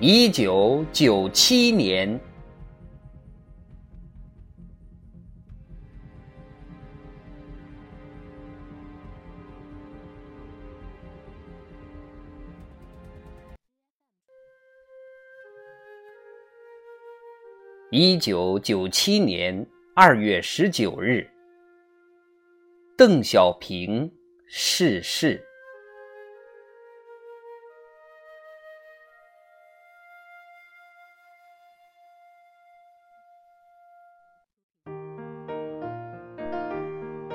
一九九七年，一九九七年二月十九日，邓小平逝世。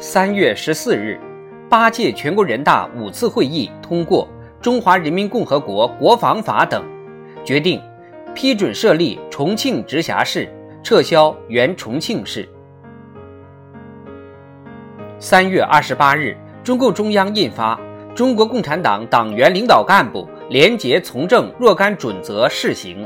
三月十四日，八届全国人大五次会议通过《中华人民共和国国防法》等，决定批准设立重庆直辖市，撤销原重庆市。三月二十八日，中共中央印发《中国共产党党员领导干部廉洁从政若干准则》试行。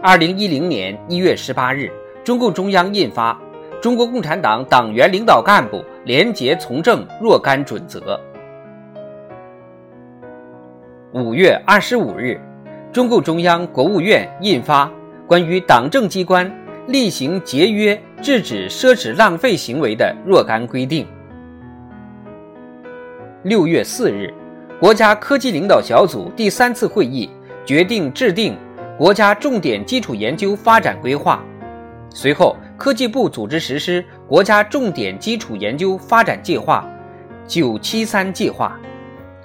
二零一零年一月十八日，中共中央印发。中国共产党党员领导干部廉洁从政若干准则。五月二十五日，中共中央、国务院印发《关于党政机关厉行节约、制止奢侈浪费行为的若干规定》。六月四日，国家科技领导小组第三次会议决定制定国家重点基础研究发展规划。随后。科技部组织实施国家重点基础研究发展计划“九七三”计划，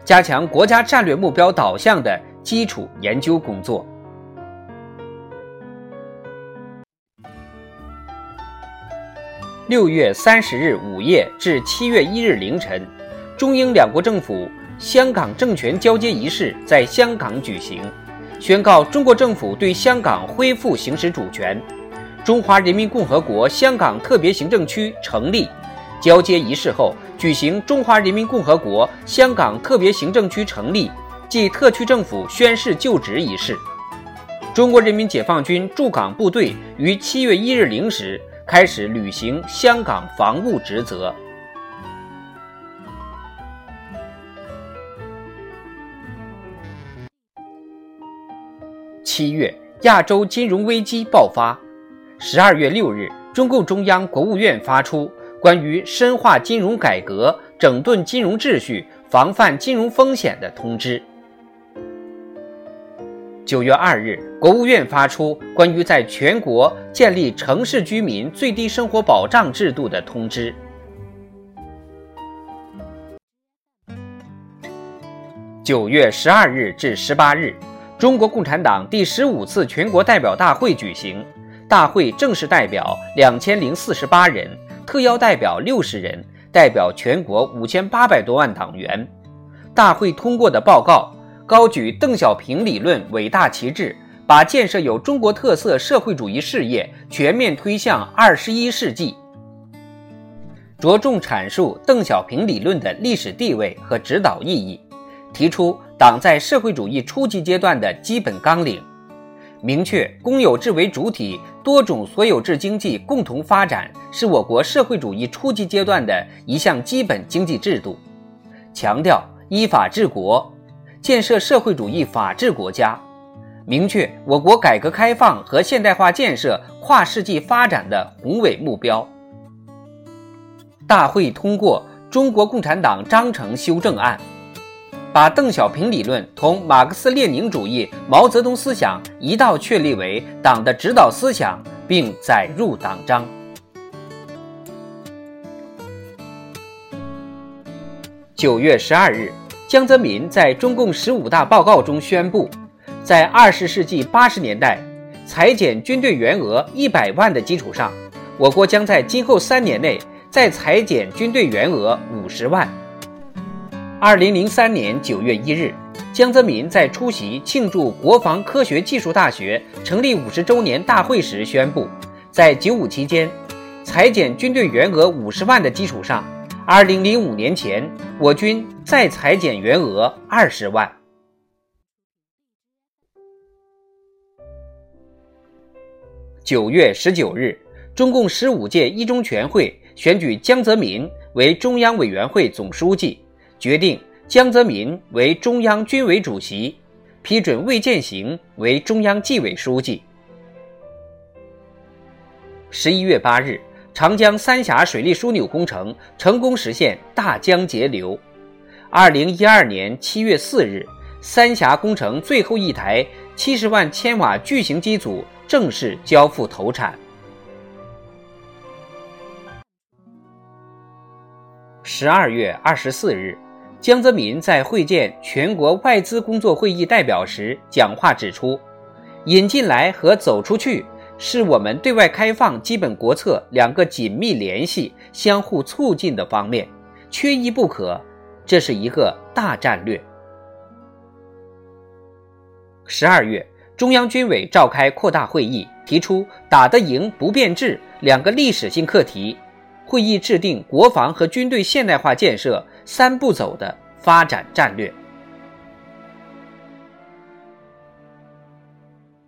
加强国家战略目标导向的基础研究工作。六月三十日午夜至七月一日凌晨，中英两国政府香港政权交接仪式在香港举行，宣告中国政府对香港恢复行使主权。中华人民共和国香港特别行政区成立，交接仪式后举行中华人民共和国香港特别行政区成立暨特区政府宣誓就职仪式。中国人民解放军驻港部队于七月一日零时开始履行香港防务职责。七月，亚洲金融危机爆发。十二月六日，中共中央、国务院发出关于深化金融改革、整顿金融秩序、防范金融风险的通知。九月二日，国务院发出关于在全国建立城市居民最低生活保障制度的通知。九月十二日至十八日，中国共产党第十五次全国代表大会举行。大会正式代表两千零四十八人，特邀代表六十人，代表全国五千八百多万党员。大会通过的报告高举邓小平理论伟大旗帜，把建设有中国特色社会主义事业全面推向二十一世纪，着重阐述邓小平理论的历史地位和指导意义，提出党在社会主义初级阶段的基本纲领。明确公有制为主体、多种所有制经济共同发展是我国社会主义初级阶段的一项基本经济制度，强调依法治国，建设社会主义法治国家，明确我国改革开放和现代化建设跨世纪发展的宏伟目标。大会通过《中国共产党章程修正案》。把邓小平理论同马克思列宁主义、毛泽东思想一道确立为党的指导思想，并载入党章。九月十二日，江泽民在中共十五大报告中宣布，在二十世纪八十年代裁减军队员额一百万的基础上，我国将在今后三年内再裁减军队员额五十万。二零零三年九月一日，江泽民在出席庆祝国防科学技术大学成立五十周年大会时宣布，在九五期间，裁减军队员额五十万的基础上，二零零五年前我军再裁减员额二十万。九月十九日，中共十五届一中全会选举江泽民为中央委员会总书记，决定江泽民为中央军委主席，批准魏建行为中央纪委书记。十一月八日，长江三峡水利枢纽工程成功实现大江截流。二零一二年七月四日，三峡工程最后一台七十万千瓦巨型机组。正式交付投产。十二月二十四日，江泽民在会见全国外资工作会议代表时讲话指出，引进来和走出去是我们对外开放基本国策两个紧密联系、相互促进的方面，缺一不可，这是一个大战略。十二月。中央军委召开扩大会议，提出“打得赢、不变质”两个历史性课题。会议制定国防和军队现代化建设三步走的发展战略。